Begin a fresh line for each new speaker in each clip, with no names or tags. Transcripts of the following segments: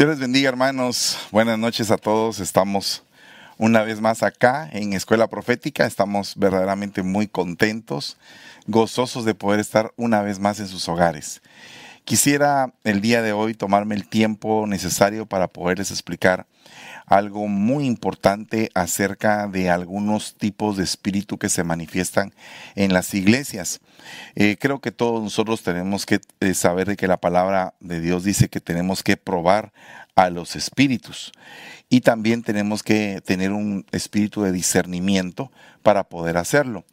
Dios les bendiga hermanos, buenas noches a todos, estamos una vez más acá en Escuela Profética, estamos verdaderamente muy contentos, gozosos de poder estar una vez más en sus hogares. Quisiera el día de hoy tomarme el tiempo necesario para poderles explicar algo muy importante acerca de algunos tipos de espíritu que se manifiestan en las iglesias. Eh, creo que todos nosotros tenemos que eh, saber de que la palabra de Dios dice que tenemos que probar a los espíritus y también tenemos que tener un espíritu de discernimiento para poder hacerlo.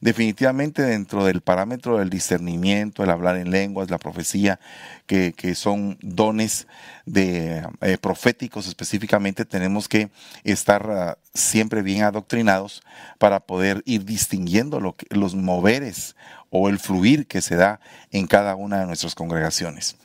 Definitivamente dentro del parámetro del discernimiento, el hablar en lenguas, la profecía, que, son dones de, eh, proféticos específicamente, tenemos que estar ah, siempre bien adoctrinados para poder ir distinguiendo lo que, los moveres o el fluir que se da en cada una de nuestras congregaciones.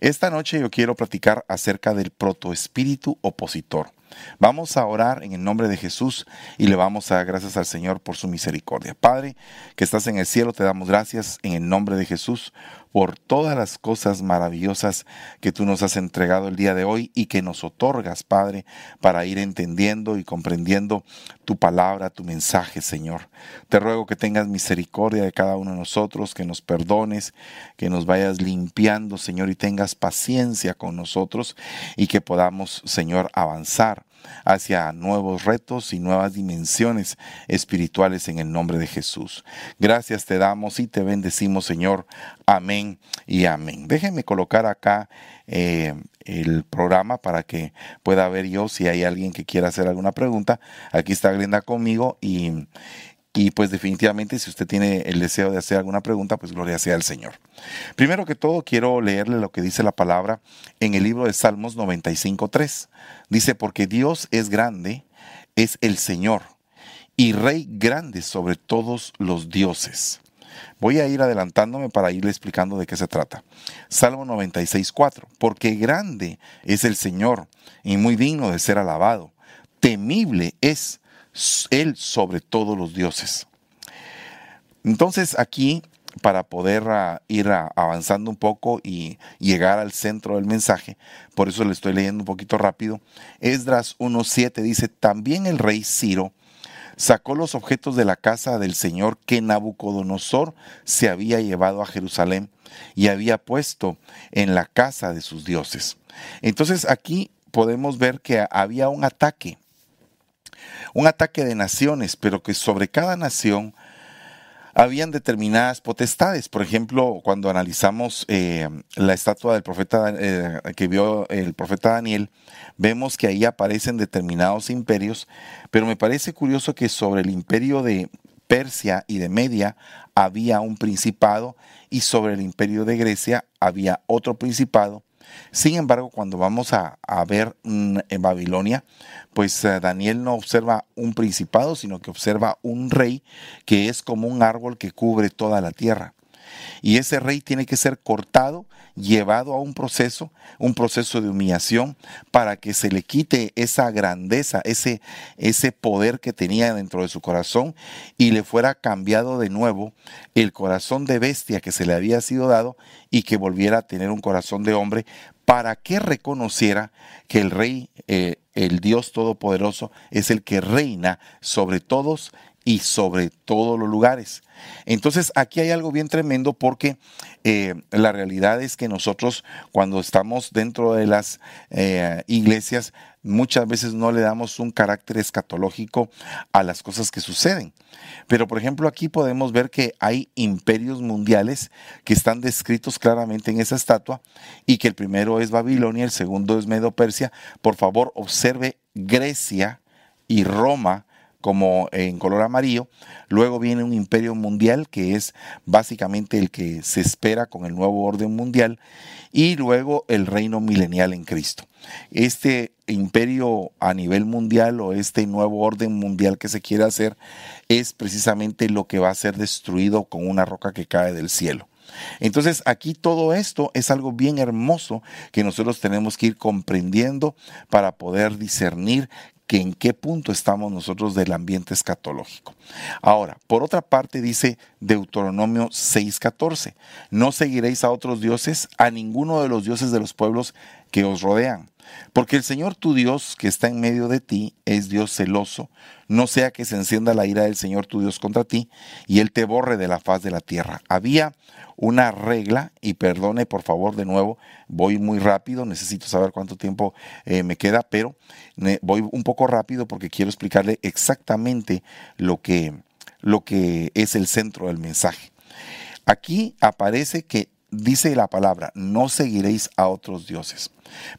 Esta noche yo quiero platicar acerca del protoespíritu opositor. Vamos a orar en el nombre de Jesús y le vamos a dar gracias al Señor por su misericordia. Padre, que estás en el cielo, te damos gracias en el nombre de Jesús por todas las cosas maravillosas que tú nos has entregado el día de hoy y que nos otorgas, Padre, para ir entendiendo y comprendiendo tu palabra, tu mensaje, Señor. Te ruego que tengas misericordia de cada uno de nosotros, que nos perdones, que nos vayas limpiando, Señor, y tengas paciencia con nosotros y que podamos, Señor, avanzar hacia nuevos retos y nuevas dimensiones espirituales en el nombre de Jesús. Gracias te damos y te bendecimos, Señor. Amén y amén. Déjenme colocar acá eh, el programa para que pueda ver yo si hay alguien que quiera hacer alguna pregunta. Aquí está Glenda conmigo y, y pues definitivamente si usted tiene el deseo de hacer alguna pregunta, pues gloria sea al Señor. Primero que todo quiero leerle lo que dice la palabra en el libro de Salmos 95.3. Dice, porque Dios es grande, es el Señor, y Rey grande sobre todos los dioses. Voy a ir adelantándome para irle explicando de qué se trata. Salmo 96.4, porque grande es el Señor y muy digno de ser alabado. Temible es él sobre todos los dioses. Entonces aquí, para poder ah, ir ah, avanzando un poco y llegar al centro del mensaje, por eso le estoy leyendo un poquito rápido, Esdras 1.7 dice, también el rey Ciro sacó los objetos de la casa del Señor que Nabucodonosor se había llevado a Jerusalén y había puesto en la casa de sus dioses. Entonces aquí podemos ver que había un ataque un ataque de naciones, pero que sobre cada nación habían determinadas potestades. Por ejemplo, cuando analizamos eh, la estatua del profeta eh, que vio el profeta Daniel, vemos que ahí aparecen determinados imperios, pero me parece curioso que sobre el imperio de Persia y de Media había un principado y sobre el imperio de Grecia había otro principado sin embargo, cuando vamos a, ver mm, en Babilonia, pues eh, Daniel no observa un principado, sino que observa un rey que es como un árbol que cubre toda la tierra. Y ese rey tiene que ser cortado, llevado a un proceso, un proceso de humillación, para que se le quite esa grandeza, ese, ese poder que tenía dentro de su corazón y le fuera cambiado de nuevo el corazón de bestia que se le había sido dado y que volviera a tener un corazón de hombre para que reconociera que el rey, eh, el Dios Todopoderoso, es el que reina sobre todos y sobre todos los lugares. Entonces aquí hay algo bien tremendo porque eh, la realidad es que nosotros cuando estamos dentro de las eh, iglesias muchas veces no le damos un carácter escatológico a las cosas que suceden. Pero por ejemplo aquí podemos ver que hay imperios mundiales que están descritos claramente en esa estatua y que el primero es Babilonia, el segundo es Medo Persia. Por favor observe Grecia y Roma como en color amarillo. Luego viene un imperio mundial que es básicamente el que se espera con el nuevo orden mundial. Y luego el reino milenial en Cristo. Este imperio a nivel mundial o este nuevo orden mundial que se quiere hacer es precisamente lo que va a ser destruido con una roca que cae del cielo. Entonces aquí todo esto es algo bien hermoso que nosotros tenemos que ir comprendiendo para poder discernir que en qué punto estamos nosotros del ambiente escatológico. Ahora, por otra parte dice Deuteronomio 6:14, no seguiréis a otros dioses, a ninguno de los dioses de los pueblos que os rodean. Porque el Señor tu Dios que está en medio de ti es Dios celoso, no sea que se encienda la ira del Señor tu Dios contra ti y Él te borre de la faz de la tierra. Había una regla, y perdone por favor de nuevo, voy muy rápido, necesito saber cuánto tiempo eh, me queda, pero voy un poco rápido porque quiero explicarle exactamente lo que, lo que es el centro del mensaje. Aquí aparece que dice la palabra, no seguiréis a otros dioses.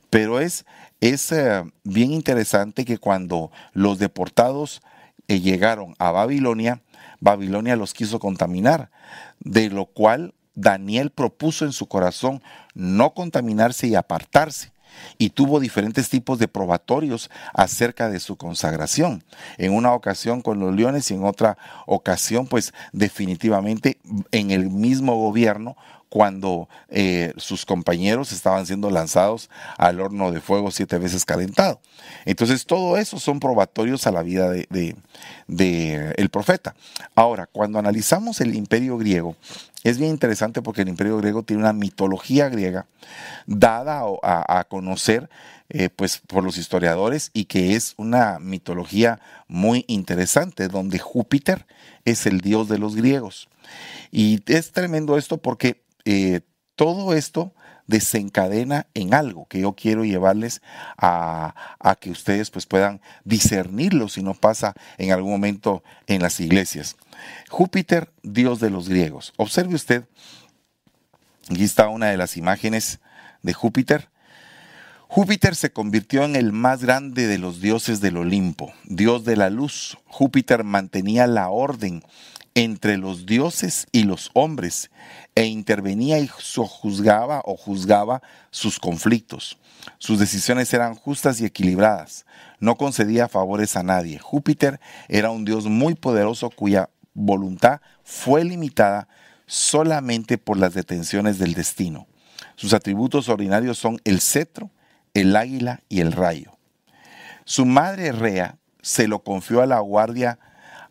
Pero es, es eh, bien interesante que cuando los deportados eh, llegaron a Babilonia, Babilonia los quiso contaminar, de lo cual Daniel propuso en su corazón no contaminarse y apartarse y tuvo diferentes tipos de probatorios acerca de su consagración. En una ocasión con los leones y en otra ocasión, pues definitivamente en el mismo gobierno cuando eh, sus compañeros estaban siendo lanzados al horno de fuego siete veces calentado. Entonces, todo eso son probatorios a la vida de, el profeta. Ahora, cuando analizamos el imperio griego, es bien interesante porque el imperio griego tiene una mitología griega dada a, conocer eh, pues, por los historiadores y que es una mitología muy interesante, donde Júpiter es el dios de los griegos. Y es tremendo esto porque eh, todo esto desencadena en algo que yo quiero llevarles a, que ustedes pues puedan discernirlo si no pasa en algún momento en las iglesias. Júpiter, dios de los griegos. Observe usted, aquí está una de las imágenes de Júpiter. Júpiter se convirtió en el más grande de los dioses del Olimpo, dios de la luz. Júpiter mantenía la orden entre los dioses y los hombres e intervenía y juzgaba o juzgaba sus conflictos. Sus decisiones eran justas y equilibradas. No concedía favores a nadie. Júpiter era un dios muy poderoso cuya voluntad fue limitada solamente por las detenciones del destino. Sus atributos ordinarios son el cetro, el águila y el rayo. Su madre Rea se lo confió a la guardia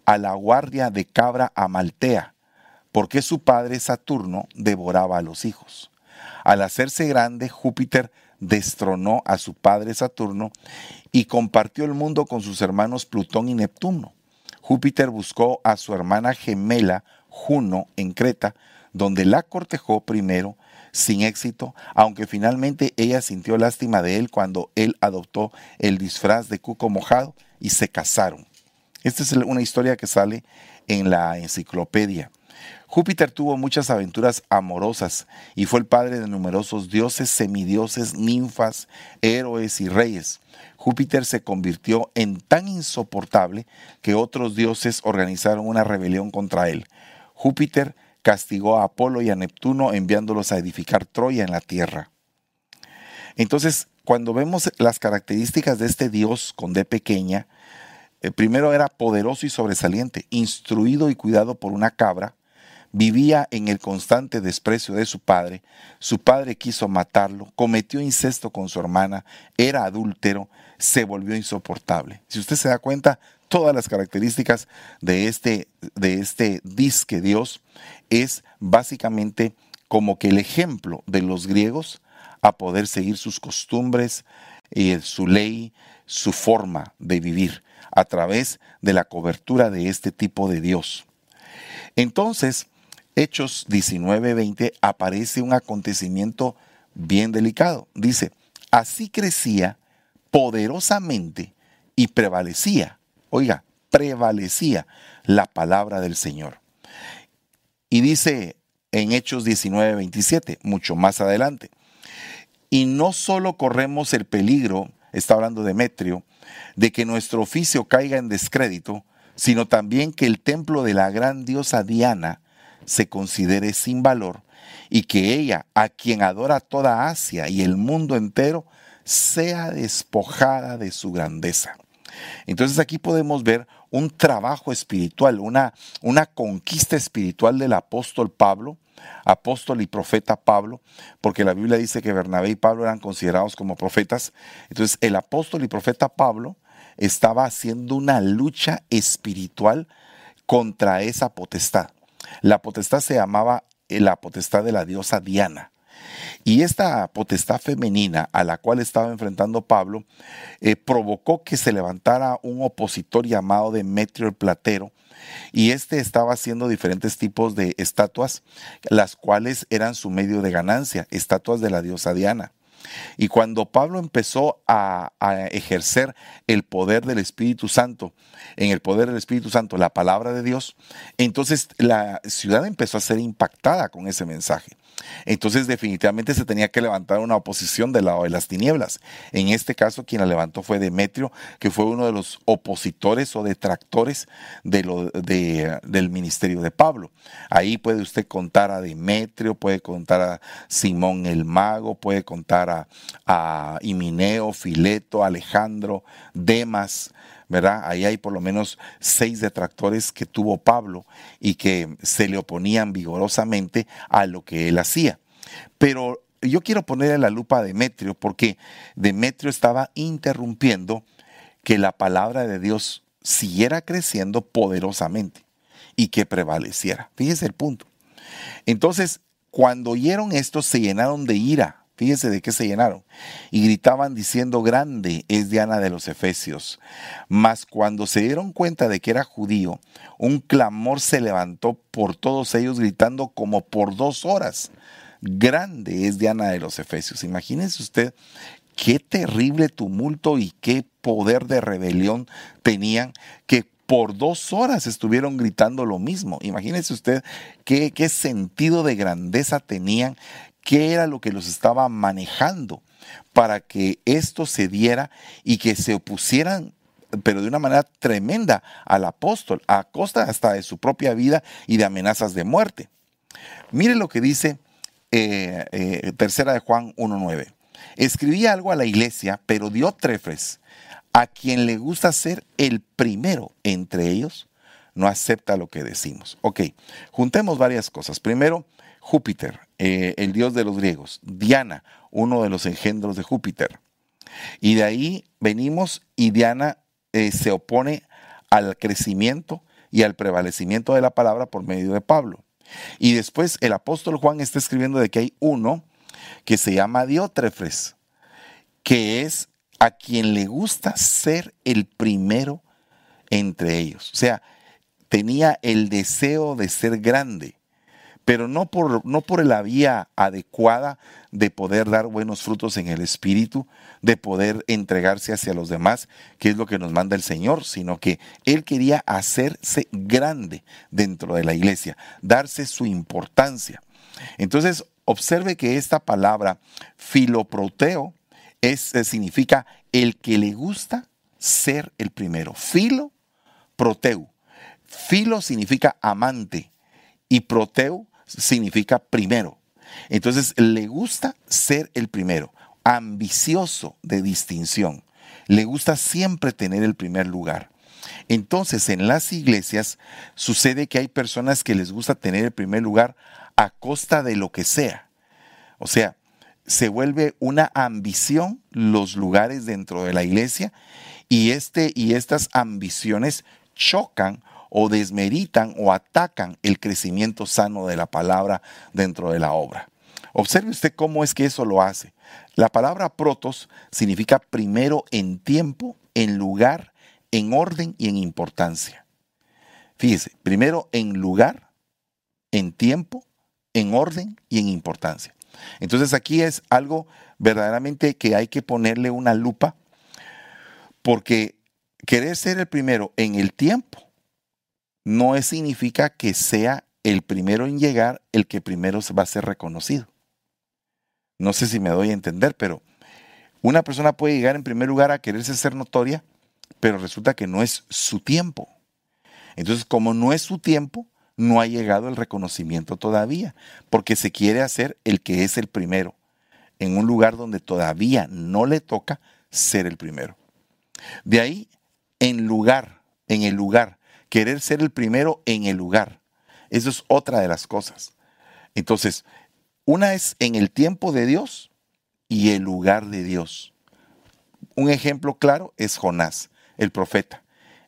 a la guardia de cabra Amaltea, porque su padre Saturno devoraba a los hijos. Al hacerse grande, Júpiter destronó a su padre Saturno y compartió el mundo con sus hermanos Plutón y Neptuno. Júpiter buscó a su hermana gemela Juno en Creta, donde la cortejó primero sin éxito, aunque finalmente ella sintió lástima de él cuando él adoptó el disfraz de cuco mojado y se casaron. Esta es una historia que sale en la enciclopedia. Júpiter tuvo muchas aventuras amorosas y fue el padre de numerosos dioses, semidioses, ninfas, héroes y reyes. Júpiter se convirtió en tan insoportable que otros dioses organizaron una rebelión contra él. Júpiter castigó a Apolo y a Neptuno enviándolos a edificar Troya en la tierra. Entonces, cuando vemos las características de este dios con D pequeña, el primero era poderoso y sobresaliente, instruido y cuidado por una cabra, vivía en el constante desprecio de su padre, su padre quiso matarlo, cometió incesto con su hermana, era adúltero, se volvió insoportable. Si usted se da cuenta, todas las características de este, de este disque Dios es básicamente como que el ejemplo de los griegos a poder seguir sus costumbres, eh, su ley, su forma de vivir a través de la cobertura de este tipo de Dios. Entonces, Hechos 19:20 aparece un acontecimiento bien delicado. Dice, así crecía poderosamente y prevalecía, oiga, prevalecía la palabra del Señor. Y dice en Hechos 19:27, mucho más adelante, y no solo corremos el peligro, está hablando Demetrio, de que nuestro oficio caiga en descrédito, sino también que el templo de la gran diosa Diana se considere sin valor y que ella, a quien adora toda Asia y el mundo entero, sea despojada de su grandeza. Entonces aquí podemos ver un trabajo espiritual, una, una conquista espiritual del apóstol Pablo, apóstol y profeta Pablo, porque la Biblia dice que Bernabé y Pablo eran considerados como profetas. Entonces el apóstol y profeta Pablo estaba haciendo una lucha espiritual contra esa potestad. La potestad se llamaba eh, la potestad de la diosa Diana. Y esta potestad femenina a la cual estaba enfrentando Pablo eh, provocó que se levantara un opositor llamado Demetrio el Platero, y este estaba haciendo diferentes tipos de estatuas, las cuales eran su medio de ganancia, estatuas de la diosa Diana. Y cuando Pablo empezó a, ejercer el poder del Espíritu Santo, en el poder del Espíritu Santo, la palabra de Dios, entonces la ciudad empezó a ser impactada con ese mensaje. Entonces definitivamente se tenía que levantar una oposición del lado de las tinieblas. En este caso quien la levantó fue Demetrio, que fue uno de los opositores o detractores de lo, del ministerio de Pablo. Ahí puede usted contar a Demetrio, puede contar a Simón el mago, puede contar a, a Fileto, Alejandro, Demas, Ahí hay por lo menos seis detractores que tuvo Pablo y que se le oponían vigorosamente a lo que él hacía. Pero yo quiero ponerle la lupa a Demetrio porque Demetrio estaba interrumpiendo que la palabra de Dios siguiera creciendo poderosamente y que prevaleciera. Fíjese el punto. Entonces, cuando oyeron esto, se llenaron de ira Fíjese de qué se llenaron. Y gritaban diciendo, grande es Diana de los Efesios. Mas cuando se dieron cuenta de que era judío, un clamor se levantó por todos ellos gritando como por dos horas. Grande es Diana de los Efesios. Imagínense usted qué terrible tumulto y qué poder de rebelión tenían que por dos horas estuvieron gritando lo mismo. Imagínense usted qué, sentido de grandeza tenían qué era lo que los estaba manejando para que esto se diera y que se opusieran pero de una manera tremenda al apóstol, a costa hasta de su propia vida y de amenazas de muerte. Mire lo que dice eh, eh, tercera de Juan 1.9. Escribí algo a la iglesia, pero dio trefres a quien le gusta ser el primero entre ellos, no acepta lo que decimos. Ok, juntemos varias cosas. Primero, Júpiter, eh, el dios de los griegos, Diana, uno de los engendros de Júpiter. Y de ahí venimos y Diana eh, se opone al crecimiento y al prevalecimiento de la palabra por medio de Pablo. Y después el apóstol Juan está escribiendo de que hay uno que se llama Diótrefes, que es a quien le gusta ser el primero entre ellos. O sea, tenía el deseo de ser grande pero no por, no por la vía adecuada de poder dar buenos frutos en el Espíritu, de poder entregarse hacia los demás, que es lo que nos manda el Señor, sino que Él quería hacerse grande dentro de la iglesia, darse su importancia. Entonces, observe que esta palabra filoproteo es, eh, significa el que le gusta ser el primero. Filo, proteu. Filo significa amante y proteu significa primero. Entonces le gusta ser el primero, ambicioso de distinción. Le gusta siempre tener el primer lugar. Entonces en las iglesias sucede que hay personas que les gusta tener el primer lugar a costa de lo que sea. O sea, se vuelve una ambición los lugares dentro de la iglesia y, este, y estas ambiciones chocan o desmeritan o atacan el crecimiento sano de la palabra dentro de la obra. Observe usted cómo es que eso lo hace. La palabra protos significa primero en tiempo, en lugar, en orden y en importancia. Fíjese, primero en lugar, en tiempo, en orden y en importancia. Entonces aquí es algo verdaderamente que hay que ponerle una lupa porque querer ser el primero en el tiempo no significa que sea el primero en llegar el que primero va a ser reconocido. No sé si me doy a entender, pero una persona puede llegar en primer lugar a quererse ser notoria, pero resulta que no es su tiempo. Entonces, como no es su tiempo, no ha llegado el reconocimiento todavía, porque se quiere hacer el que es el primero, en un lugar donde todavía no le toca ser el primero. De ahí, en lugar, en el lugar querer ser el primero en el lugar. Eso es otra de las cosas. Entonces, una es en el tiempo de Dios y el lugar de Dios. Un ejemplo claro es Jonás. el profeta.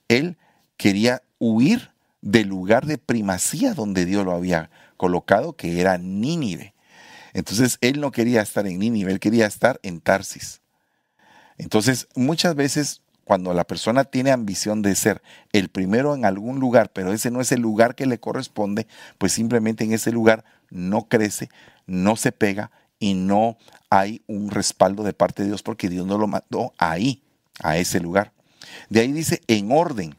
Él quería huir del lugar de primacía donde Dios lo había colocado, que era Nínive. Entonces él no quería estar en Nínive, él quería estar en Tarsis. Entonces muchas veces cuando la persona tiene ambición de ser el primero en algún lugar, pero ese no es el lugar que le corresponde, pues simplemente en ese lugar no crece, no se pega y no hay un respaldo de parte de Dios porque Dios no lo mandó ahí, a ese lugar. De ahí dice en orden.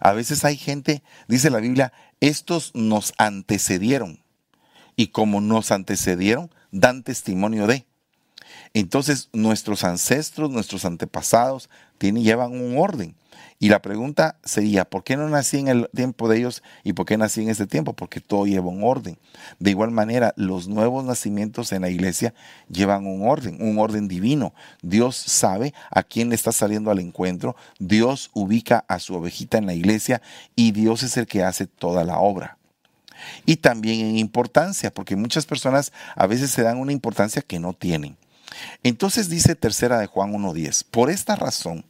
A veces hay gente, dice la Biblia, estos nos antecedieron y como nos antecedieron, dan testimonio de. Entonces, nuestros ancestros, nuestros antepasados, tienen, llevan un orden. Y la pregunta sería, ¿por qué no nací en el tiempo de ellos y por qué nací en este tiempo? Porque todo lleva un orden. De igual manera, los nuevos nacimientos en la iglesia llevan un orden, un orden divino. Dios sabe a quién le está saliendo al encuentro, Dios ubica a su ovejita en la iglesia y Dios es el que hace toda la obra y también en importancia, porque muchas personas a veces se dan una importancia que no tienen. Entonces dice tercera de Juan 1.10, por esta razón,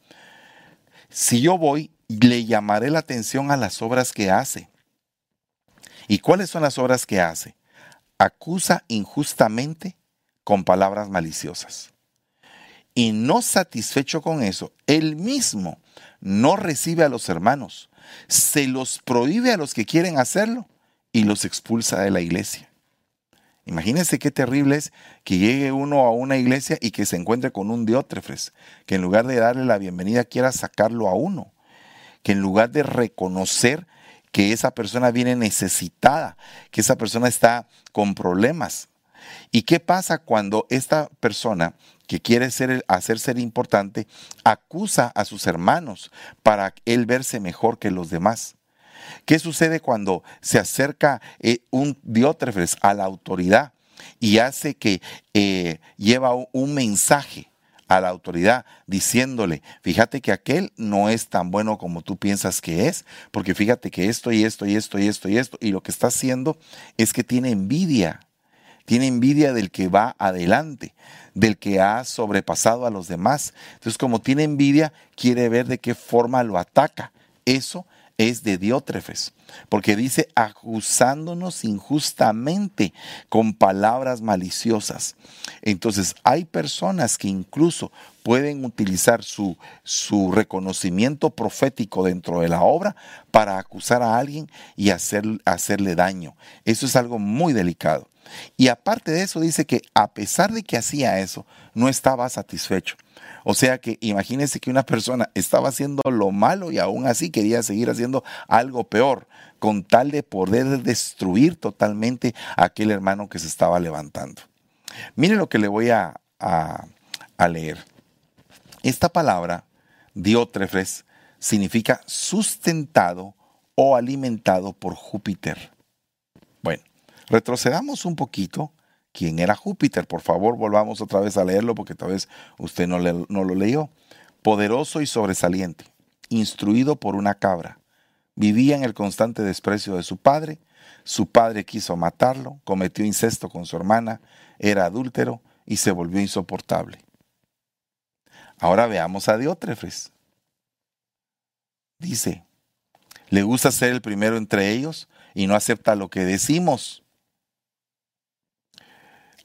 si yo voy, le llamaré la atención a las obras que hace. ¿Y cuáles son las obras que hace? Acusa injustamente con palabras maliciosas. Y no satisfecho con eso, él mismo no recibe a los hermanos, se los prohíbe a los que quieren hacerlo y los expulsa de la iglesia. Imagínense qué terrible es que llegue uno a una iglesia y que se encuentre con un diótrefes, que en lugar de darle la bienvenida quiera sacarlo a uno, que en lugar de reconocer que esa persona viene necesitada, que esa persona está con problemas. ¿Y qué pasa cuando esta persona que quiere ser, hacer ser importante acusa a sus hermanos para él verse mejor que los demás? ¿Qué sucede cuando se acerca eh, un diótrefes a la autoridad y hace que eh, lleva un mensaje? a la autoridad diciéndole, fíjate que aquel no es tan bueno como tú piensas que es, porque fíjate que esto y esto y esto y esto y esto, y lo que está haciendo es que tiene envidia, tiene envidia del que va adelante, del que ha sobrepasado a los demás. Entonces, como tiene envidia, quiere ver de qué forma lo ataca. Eso es de Diótrefes, porque dice acusándonos injustamente con palabras maliciosas. Entonces hay personas que incluso pueden utilizar su, su reconocimiento profético dentro de la obra para acusar a alguien y hacer, hacerle daño. Eso es algo muy delicado. Y aparte de eso dice que a pesar de que hacía eso, no estaba satisfecho. O sea que imagínense que una persona estaba haciendo lo malo y aún así quería seguir haciendo algo peor, con tal de poder destruir totalmente a aquel hermano que se estaba levantando. Mire lo que le voy a, a leer. Esta palabra, diótrefes, significa sustentado o alimentado por Júpiter. Bueno, retrocedamos un poquito quién era Júpiter. Por favor, volvamos otra vez a leerlo porque tal vez usted no, lo leyó. Poderoso y sobresaliente, instruido por una cabra. Vivía en el constante desprecio de su padre. Su padre quiso matarlo, cometió incesto con su hermana, era adúltero y se volvió insoportable. Ahora veamos a Diótrefes. Dice, le gusta ser el primero entre ellos y no acepta lo que decimos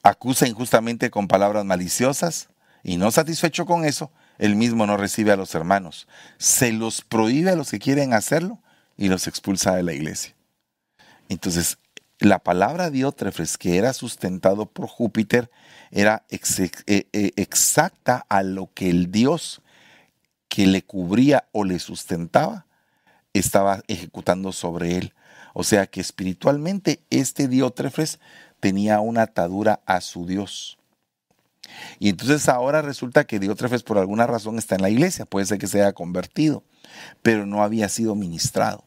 acusa injustamente con palabras maliciosas y no satisfecho con eso, él mismo no recibe a los hermanos. Se los prohíbe a los que quieren hacerlo y los expulsa de la iglesia. Entonces, la palabra Diótrefes, que era sustentado por Júpiter, era eh, eh, exacta a lo que el Dios que le cubría o le sustentaba estaba ejecutando sobre él. O sea que espiritualmente este Diótrefes tenía una atadura a su Dios. Y entonces ahora resulta que Diótrefes por alguna razón está en la iglesia, puede ser que se haya convertido, pero no había sido ministrado.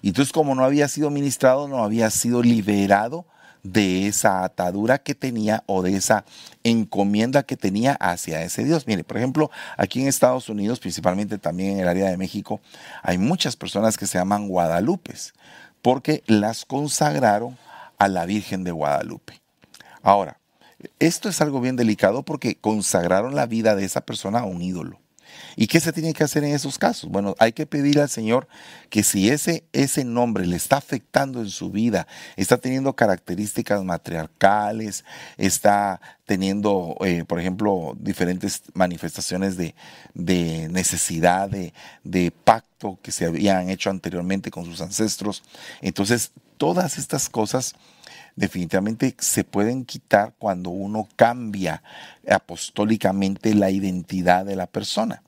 Y entonces como no había sido ministrado, no había sido liberado de esa atadura que tenía o de esa encomienda que tenía hacia ese Dios. Mire, por ejemplo, aquí en Estados Unidos, principalmente también en el área de México, hay muchas personas que se llaman Guadalupes, porque las consagraron a la Virgen de Guadalupe. Ahora, esto es algo bien delicado porque consagraron la vida de esa persona a un ídolo. ¿Y qué se tiene que hacer en esos casos? Bueno, hay que pedirle al Señor que si ese, ese nombre le está afectando en su vida, está teniendo características matriarcales, está teniendo, eh, por ejemplo, diferentes manifestaciones de, necesidad, de, de pacto que se habían hecho anteriormente con sus ancestros. Entonces, todas estas cosas definitivamente se pueden quitar cuando uno cambia apostólicamente la identidad de la persona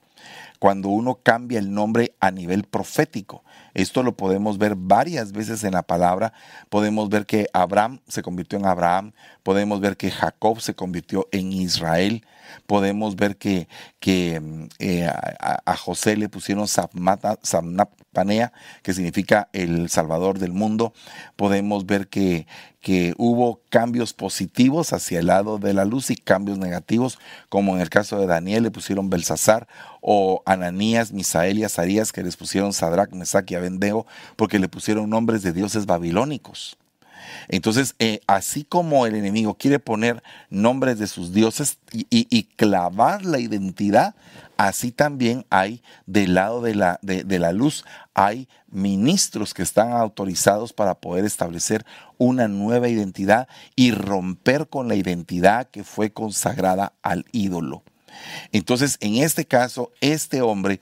cuando uno cambia el nombre a nivel profético. Esto lo podemos ver varias veces en la palabra. Podemos ver que Abraham se convirtió en Abraham. Podemos ver que Jacob se convirtió en Israel. Podemos ver que, que eh, a, José le pusieron Samnapanea, que significa el Salvador del mundo. Podemos ver que, que hubo cambios positivos hacia el lado de la luz y cambios negativos, como en el caso de Daniel le pusieron Belsasar, o Ananías, Misael y Azarías, que les pusieron Sadrach, Mesach y Abendeo, porque le pusieron nombres de dioses babilónicos. Entonces, eh, así como el enemigo quiere poner nombres de sus dioses y, clavar la identidad, así también hay del lado de la, de la luz, hay ministros que están autorizados para poder establecer una nueva identidad y romper con la identidad que fue consagrada al ídolo. Entonces, en este caso, este hombre,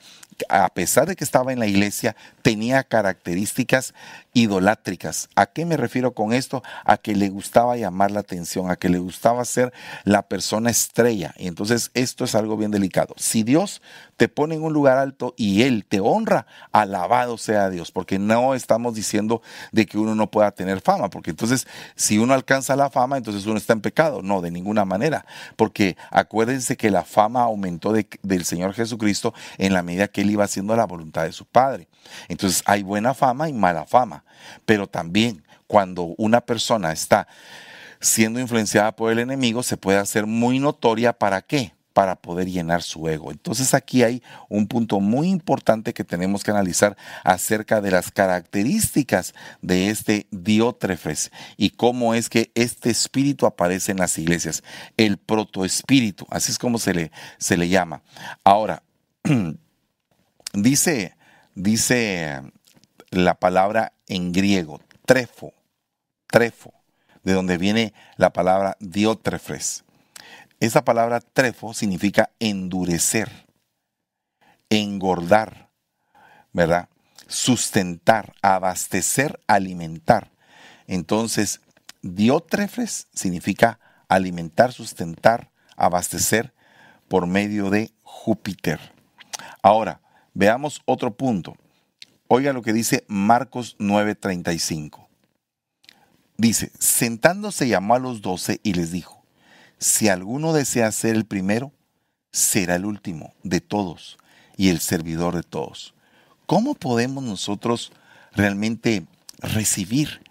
a pesar de que estaba en la iglesia, tenía características idolátricas. ¿A qué me refiero con esto? A que le gustaba llamar la atención, a que le gustaba ser la persona estrella. Y entonces esto es algo bien delicado. Si Dios te pone en un lugar alto y Él te honra, alabado sea Dios, porque no estamos diciendo de que uno no pueda tener fama, porque entonces si uno alcanza la fama, entonces uno está en pecado. No, de ninguna manera, porque acuérdense que la fama aumentó del Señor Jesucristo en la medida que Él iba haciendo la voluntad de su Padre. Entonces hay buena fama y mala fama, pero también cuando una persona está siendo influenciada por el enemigo, se puede hacer muy notoria para qué? Para poder llenar su ego. Entonces aquí hay un punto muy importante que tenemos que analizar acerca de las características de este Diótrefes y cómo es que este espíritu aparece en las iglesias. El protoespíritu, así es como se le, se le llama. Ahora, dice dice la palabra en griego, trefo, trefo, de donde viene la palabra diótrefes. Esa palabra trefo significa endurecer, engordar, ¿verdad? Sustentar, abastecer, alimentar. Entonces, diótrefes significa alimentar, sustentar, abastecer por medio de Júpiter. Ahora, Veamos otro punto. Oiga lo que dice Marcos 9:35. Dice, sentándose llamó a los doce y les dijo, si alguno desea ser el primero, será el último de todos y el servidor de todos. ¿Cómo podemos nosotros realmente recibir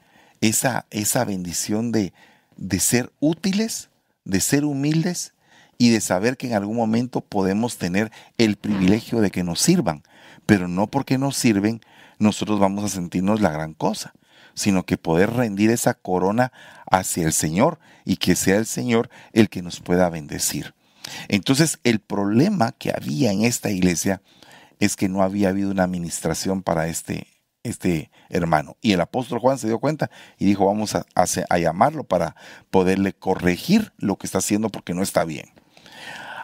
esa, esa bendición de, de ser útiles, de ser humildes y de saber que en algún momento podemos tener el privilegio de que nos sirvan, pero no porque nos sirven nosotros vamos a sentirnos la gran cosa, sino que poder rendir esa corona hacia el Señor y que sea el Señor el que nos pueda bendecir. Entonces el problema que había en esta iglesia es que no había habido una administración para este, este hermano. Y el apóstol Juan se dio cuenta y dijo, vamos a, a, llamarlo para poderle corregir lo que está haciendo porque no está bien.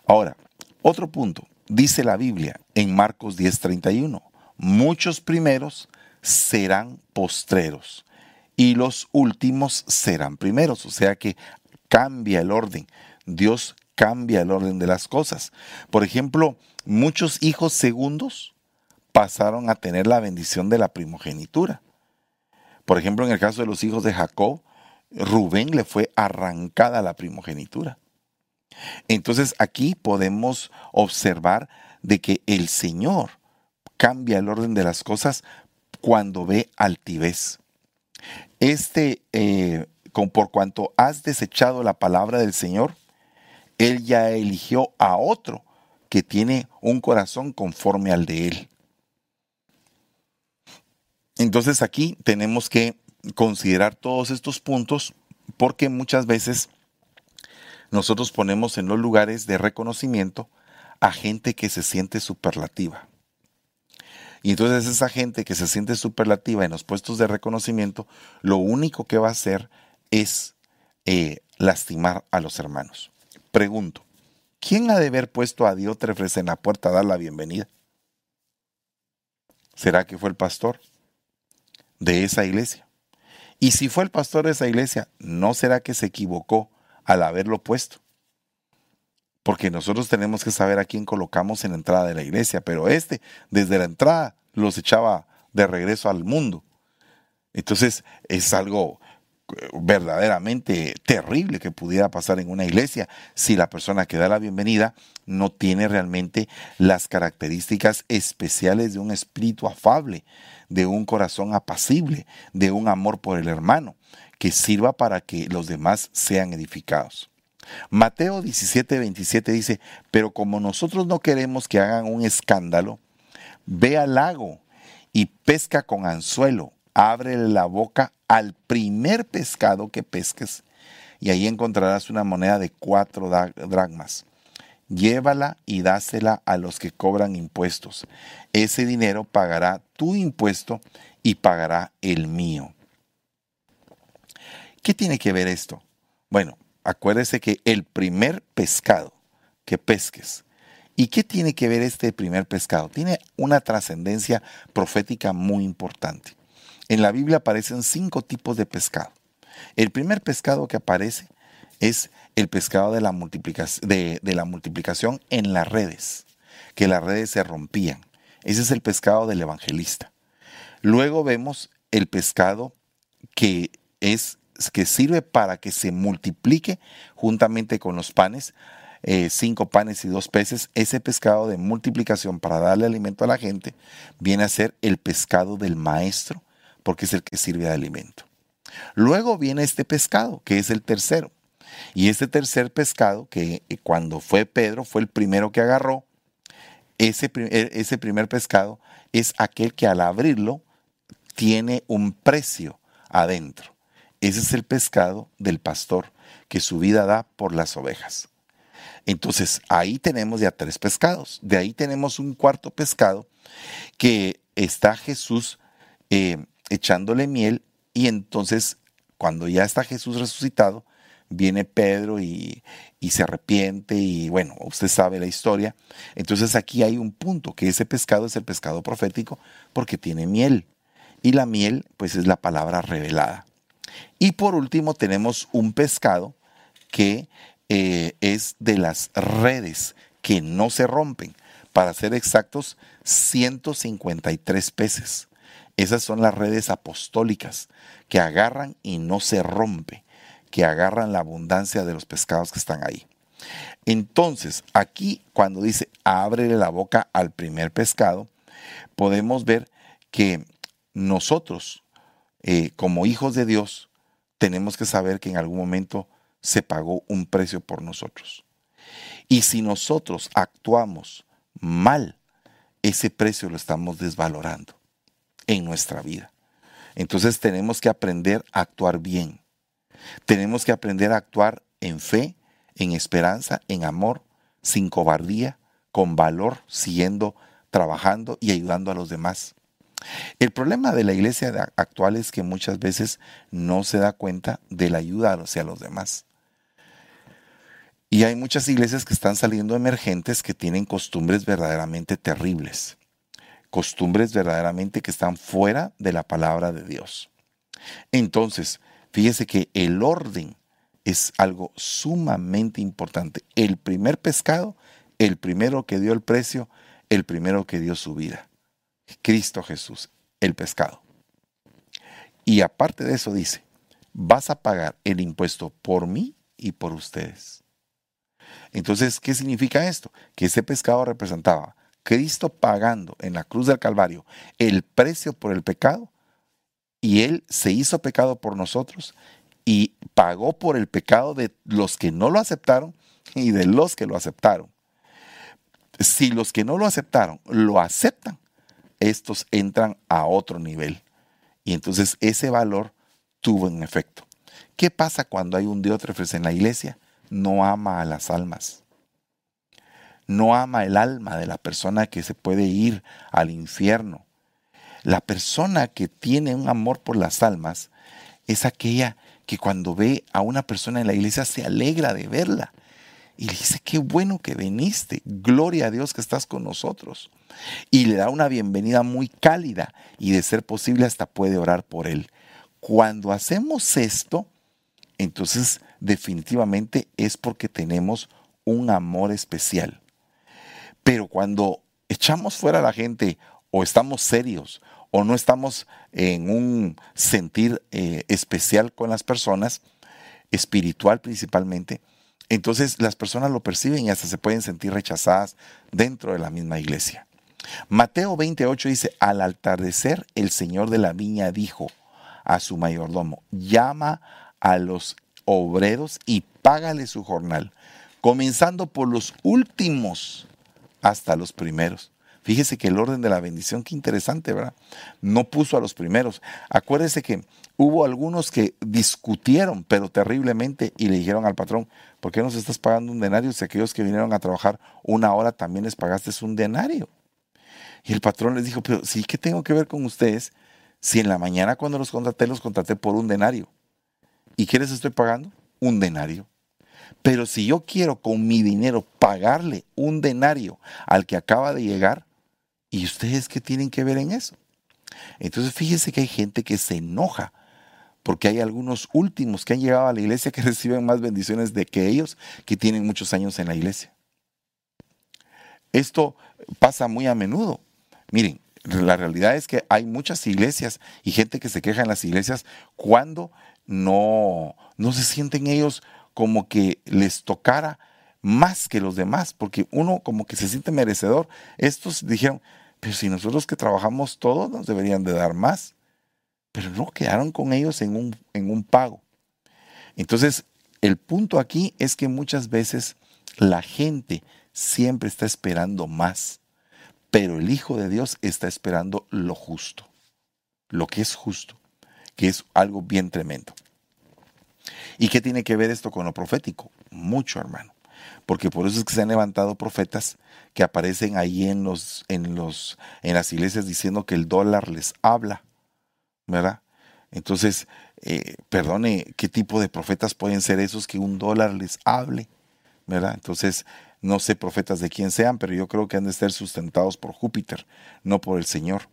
Ahora, otro punto. Dice la Biblia en Marcos 10:31, muchos primeros serán postreros y los últimos serán primeros. O sea que cambia el orden. Dios cambia el orden de las cosas. Por ejemplo, muchos hijos segundos pasaron a tener la bendición de la primogenitura. Por ejemplo, en el caso de los hijos de Jacob, Rubén le fue arrancada la primogenitura. Entonces aquí podemos observar de que el Señor cambia el orden de las cosas cuando ve altivez. Este, eh, por cuanto has desechado la palabra del Señor, Él ya eligió a otro que tiene un corazón conforme al de Él. Entonces aquí tenemos que considerar todos estos puntos porque muchas veces nosotros ponemos en los lugares de reconocimiento a gente que se siente superlativa. Y entonces esa gente que se siente superlativa en los puestos de reconocimiento, lo único que va a hacer es eh, lastimar a los hermanos. Pregunto, ¿quién ha de haber puesto a Diótrefes en la puerta a dar la bienvenida? ¿Será que fue el pastor de esa iglesia? Y si fue el pastor de esa iglesia, ¿no será que se equivocó al haberlo puesto? Porque nosotros tenemos que saber a quién colocamos en la entrada de la iglesia, pero este desde la entrada los echaba de regreso al mundo. Entonces es algo eh, verdaderamente terrible que pudiera pasar en una iglesia si la persona que da la bienvenida no tiene realmente las características especiales de un espíritu afable, de un corazón apacible, de un amor por el hermano, que sirva para que los demás sean edificados. Mateo 17, 27 dice, pero como nosotros no queremos que hagan un escándalo, ve al lago y pesca con anzuelo, abre la boca al primer pescado que pesques y ahí encontrarás una moneda de cuatro dracmas. Llévala y dásela a los que cobran impuestos. Ese dinero pagará tu impuesto y pagará el mío. ¿Qué tiene que ver esto? Bueno, acuérdese que el primer pescado que pesques, ¿y qué tiene que ver este primer pescado? Tiene una trascendencia profética muy importante. En la Biblia aparecen cinco tipos de pescado. El primer pescado que aparece es el pescado de la, multiplicación, de, la multiplicación en las redes, que las redes se rompían. Ese es el pescado del evangelista. Luego vemos el pescado que es que sirve para que se multiplique juntamente con los panes, eh, cinco panes y dos peces. Ese pescado de multiplicación para darle alimento a la gente viene a ser el pescado del maestro, porque es el que sirve de alimento. Luego viene este pescado, que es el tercero. Y este tercer pescado, que eh, cuando fue Pedro, fue el primero que agarró, ese, e, ese primer pescado es aquel que al abrirlo tiene un precio adentro. Ese es el pescado del pastor que su vida da por las ovejas. Entonces ahí tenemos ya tres pescados. De ahí tenemos un cuarto pescado que está Jesús eh, echándole miel y entonces cuando ya está Jesús resucitado, viene Pedro y, y, se arrepiente y bueno, usted sabe la historia. Entonces aquí hay un punto, que ese pescado es el pescado profético porque tiene miel. Y la miel pues es la palabra revelada. Y por último tenemos un pescado que eh, es de las redes que no se rompen. Para ser exactos, 153 peces. Esas son las redes apostólicas que agarran y no se rompe, que agarran la abundancia de los pescados que están ahí. Entonces, aquí cuando dice ábrele la boca al primer pescado, podemos ver que nosotros, eh, como hijos de Dios, tenemos que saber que en algún momento se pagó un precio por nosotros. Y si nosotros actuamos mal, ese precio lo estamos desvalorando en nuestra vida. Entonces tenemos que aprender a actuar bien. Tenemos que aprender a actuar en fe, en esperanza, en amor, sin cobardía, con valor, siguiendo trabajando y ayudando a los demás. El problema de la iglesia actual es que muchas veces no se da cuenta de la ayuda hacia los demás. Y hay muchas iglesias que están saliendo emergentes que tienen costumbres verdaderamente terribles, costumbres verdaderamente que están fuera de la palabra de Dios. Entonces, fíjese que el orden es algo sumamente importante. El primer pescado, el primero que dio el precio, el primero que dio su vida. Cristo Jesús, el pescado. Y aparte de eso dice, vas a pagar el impuesto por mí y por ustedes. Entonces, ¿qué significa esto? Que ese pescado representaba Cristo pagando en la cruz del Calvario el precio por el pecado y Él se hizo pecado por nosotros y pagó por el pecado de los que no lo aceptaron y de los que lo aceptaron. Si los que no lo aceptaron lo aceptan, estos entran a otro nivel. Y entonces ese valor tuvo un efecto. ¿Qué pasa cuando hay un Diótrefes en la iglesia? No ama a las almas. no ama el alma de la persona que se puede ir al infierno. La persona que tiene un amor por las almas es aquella que cuando ve a una persona en la iglesia se alegra de verla y le dice, qué bueno que viniste, gloria a Dios que estás con nosotros. Y le da una bienvenida muy cálida y de ser posible hasta puede orar por él. Cuando hacemos esto, entonces definitivamente es porque tenemos un amor especial. Pero cuando echamos fuera a la gente o estamos serios o no estamos en un sentir eh, especial con las personas, espiritual principalmente, entonces las personas lo perciben y hasta se pueden sentir rechazadas dentro de la misma iglesia. Mateo 28 dice, al atardecer el Señor de la viña dijo a su mayordomo, llama a los obreros y págale su jornal, comenzando por los últimos hasta los primeros. Fíjese que el orden de la bendición, qué interesante, ¿verdad? No puso a los primeros. Acuérdese que hubo algunos que discutieron, pero terriblemente, y le dijeron al patrón, ¿por qué nos estás pagando un denario si aquellos que vinieron a trabajar una hora también les pagaste un denario? Y el patrón les dijo, pero sí, ¿qué tengo que ver con ustedes si en la mañana cuando los contraté, los contraté por un denario? ¿Y qué les estoy pagando? Un denario. Pero si yo quiero con mi dinero pagarle un denario al que acaba de llegar, ¿Y ustedes qué tienen que ver en eso? Entonces fíjense que hay gente que se enoja porque hay algunos últimos que han llegado a la iglesia que reciben más bendiciones de que ellos que tienen muchos años en la iglesia. Esto pasa muy a menudo. Miren, la realidad es que hay muchas iglesias y gente que se queja en las iglesias cuando no, no se sienten ellos como que les tocara más que los demás, porque uno como que se siente merecedor. Estos dijeron, pero si nosotros que trabajamos todos nos deberían de dar más. Pero no, quedaron con ellos en un, en un pago. Entonces, el punto aquí es que muchas veces la gente siempre está esperando más, pero el Hijo de Dios está esperando lo justo, lo que es justo, que es algo bien tremendo. ¿Y qué tiene que ver esto con lo profético? Mucho, hermano porque por eso es que se han levantado profetas que aparecen ahí en, los, en, los, en las iglesias diciendo que el dólar les habla, ¿verdad? Entonces, eh, perdone, ¿qué tipo de profetas pueden ser esos que un dólar les hable? ¿Verdad? Entonces, no sé profetas de quién sean, pero yo creo que han de ser sustentados por Júpiter, no por el Señor.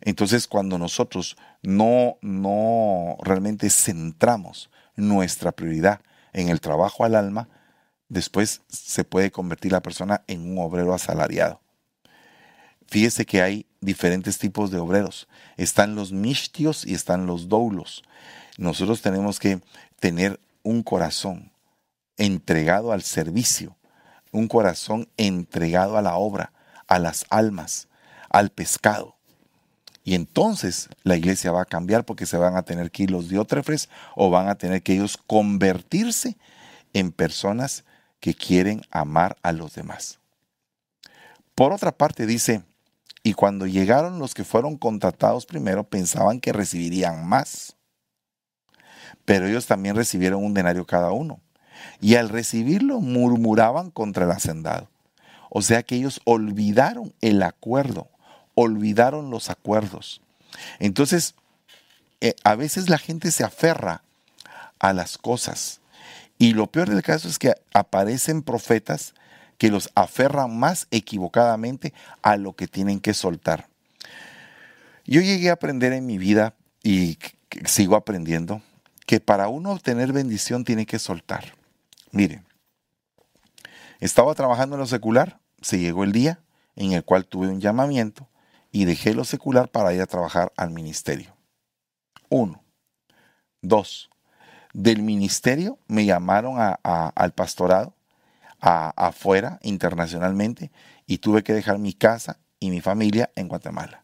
Entonces, cuando nosotros no, no realmente centramos nuestra prioridad en el trabajo al alma, después se puede convertir la persona en un obrero asalariado. Fíjese que hay diferentes tipos de obreros. Están los mishtios y están los doulos. Nosotros tenemos que tener un corazón entregado al servicio, un corazón entregado a la obra, a las almas, al pescado. Y entonces la iglesia va a cambiar porque se van a tener que ir los diótrefes o van a tener que ellos convertirse en personas que quieren amar a los demás. Por otra parte dice, y cuando llegaron los que fueron contratados primero pensaban que recibirían más, pero ellos también recibieron un denario cada uno. Y al recibirlo murmuraban contra el hacendado. O sea que ellos olvidaron el acuerdo, olvidaron los acuerdos. Entonces, eh, a veces la gente se aferra a las cosas y lo peor del caso es que aparecen profetas que los aferran más equivocadamente a lo que tienen que soltar. Yo llegué a aprender en mi vida y sigo aprendiendo que para uno obtener bendición tiene que soltar. Miren, estaba trabajando en lo secular, se llegó el día en el cual tuve un llamamiento y dejé lo secular para ir a trabajar al ministerio. Uno. Dos del ministerio me llamaron al pastorado afuera internacionalmente y tuve que dejar mi casa y mi familia en Guatemala.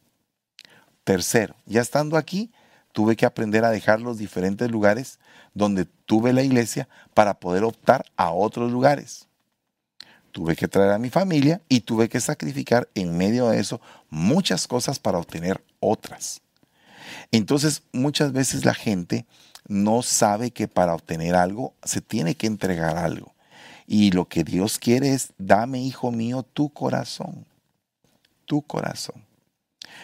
Tercero, ya estando aquí, tuve que aprender a dejar los diferentes lugares donde tuve la iglesia para poder optar a otros lugares. Tuve que traer a mi familia y tuve que sacrificar en medio de eso muchas cosas para obtener otras. Entonces, muchas veces la gente no sabe que para obtener algo se tiene que entregar algo. Y lo que Dios quiere es, dame, hijo mío, tu corazón. Tu corazón.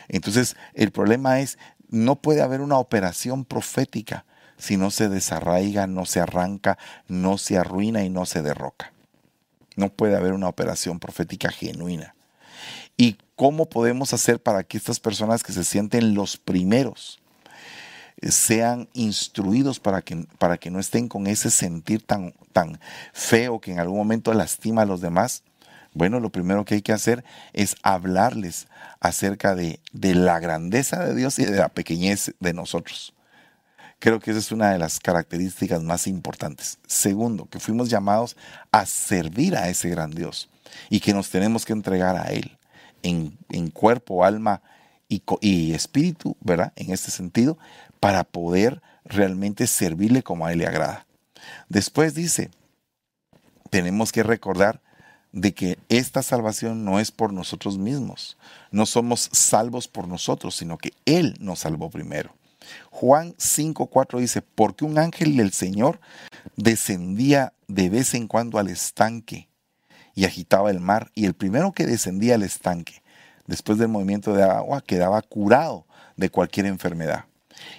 Entonces, el problema es, no puede haber una operación profética si no se desarraiga, no se arranca, no se arruina y no se derroca. No puede haber una operación profética genuina. ¿Y cómo podemos hacer para que estas personas que se sienten los primeros sean instruidos para que, para que no estén con ese sentir tan, tan feo que en algún momento lastima a los demás? Bueno, lo primero que hay que hacer es hablarles acerca de, de la grandeza de Dios y de la pequeñez de nosotros. Creo que esa es una de las características más importantes. Segundo, que fuimos llamados a servir a ese gran Dios y que nos tenemos que entregar a Él en, cuerpo, alma y, y, espíritu, ¿verdad? En este sentido, para poder realmente servirle como a Él le agrada. Después dice, tenemos que recordar de que esta salvación no es por nosotros mismos. No somos salvos por nosotros, sino que Él nos salvó primero. Juan 5.4 dice, porque un ángel del Señor descendía de vez en cuando al estanque y agitaba el mar, y el primero que descendía al estanque, después del movimiento de agua, quedaba curado de cualquier enfermedad.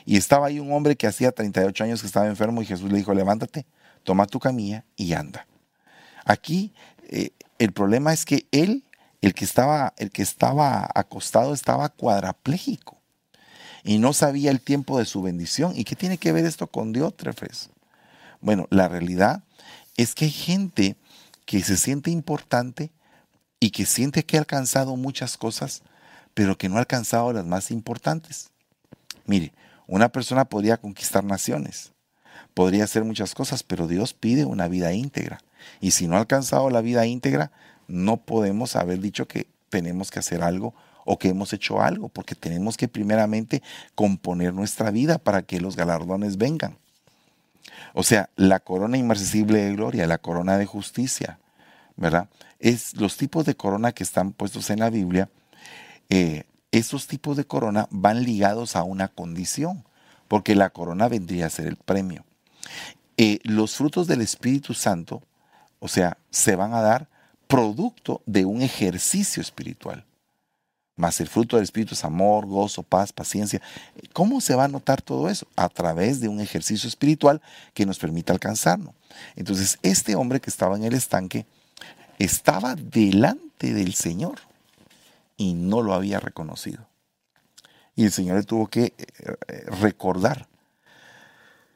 Y estaba ahí un hombre que hacía 38 años que estaba enfermo y Jesús le dijo, levántate, toma tu camilla y anda. Aquí eh, el problema es que él, el que estaba, el que estaba acostado, estaba cuadraplégico y no sabía el tiempo de su bendición. ¿Y qué tiene que ver esto con Diótrefes? Bueno, la realidad es que hay gente que se siente importante y que siente que ha alcanzado muchas cosas, pero que no ha alcanzado las más importantes. Mire, una persona podría conquistar naciones, podría hacer muchas cosas, pero Dios pide una vida íntegra. Y si no ha alcanzado la vida íntegra, no podemos haber dicho que tenemos que hacer algo o que hemos hecho algo, porque tenemos que primeramente componer nuestra vida para que los galardones vengan. O sea, la corona inmarcesible de gloria, la corona de justicia, ¿verdad? Es los tipos de corona que están puestos en la Biblia. Eh, esos tipos de corona van ligados a una condición, porque la corona vendría a ser el premio. Eh, los frutos del Espíritu Santo o sea, se van a dar producto de un ejercicio espiritual. Más el fruto del Espíritu es amor, gozo, paz, paciencia. ¿Cómo se va a notar todo eso? A través de un ejercicio espiritual que nos permita alcanzarnos. Entonces, este hombre que estaba en el estanque estaba delante del Señor y no lo había reconocido. Y el Señor le tuvo que eh, recordar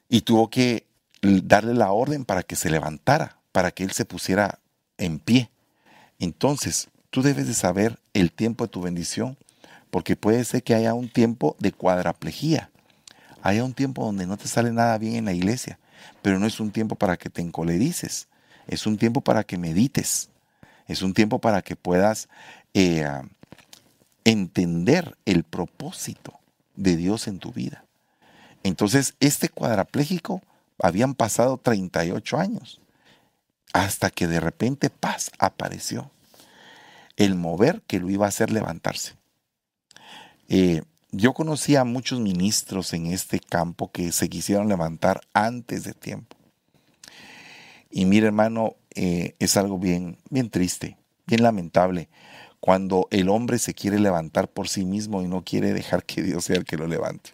y tuvo que darle la orden para que se levantara para que Él se pusiera en pie. Entonces, tú debes de saber el tiempo de tu bendición, porque puede ser que haya un tiempo de cuadraplejía, haya un tiempo donde no te sale nada bien en la iglesia, pero no es un tiempo para que te encolerices, es un tiempo para que medites, es un tiempo para que puedas eh, entender el propósito de Dios en tu vida. Entonces, este cuadrapléjico habían pasado 38 años hasta que de repente paz apareció. El mover que lo iba a hacer levantarse. Eh, yo conocí a muchos ministros en este campo que se quisieron levantar antes de tiempo. Y mire hermano, eh, es algo bien, bien triste, bien lamentable, cuando el hombre se quiere levantar por sí mismo y no quiere dejar que Dios sea el que lo levante.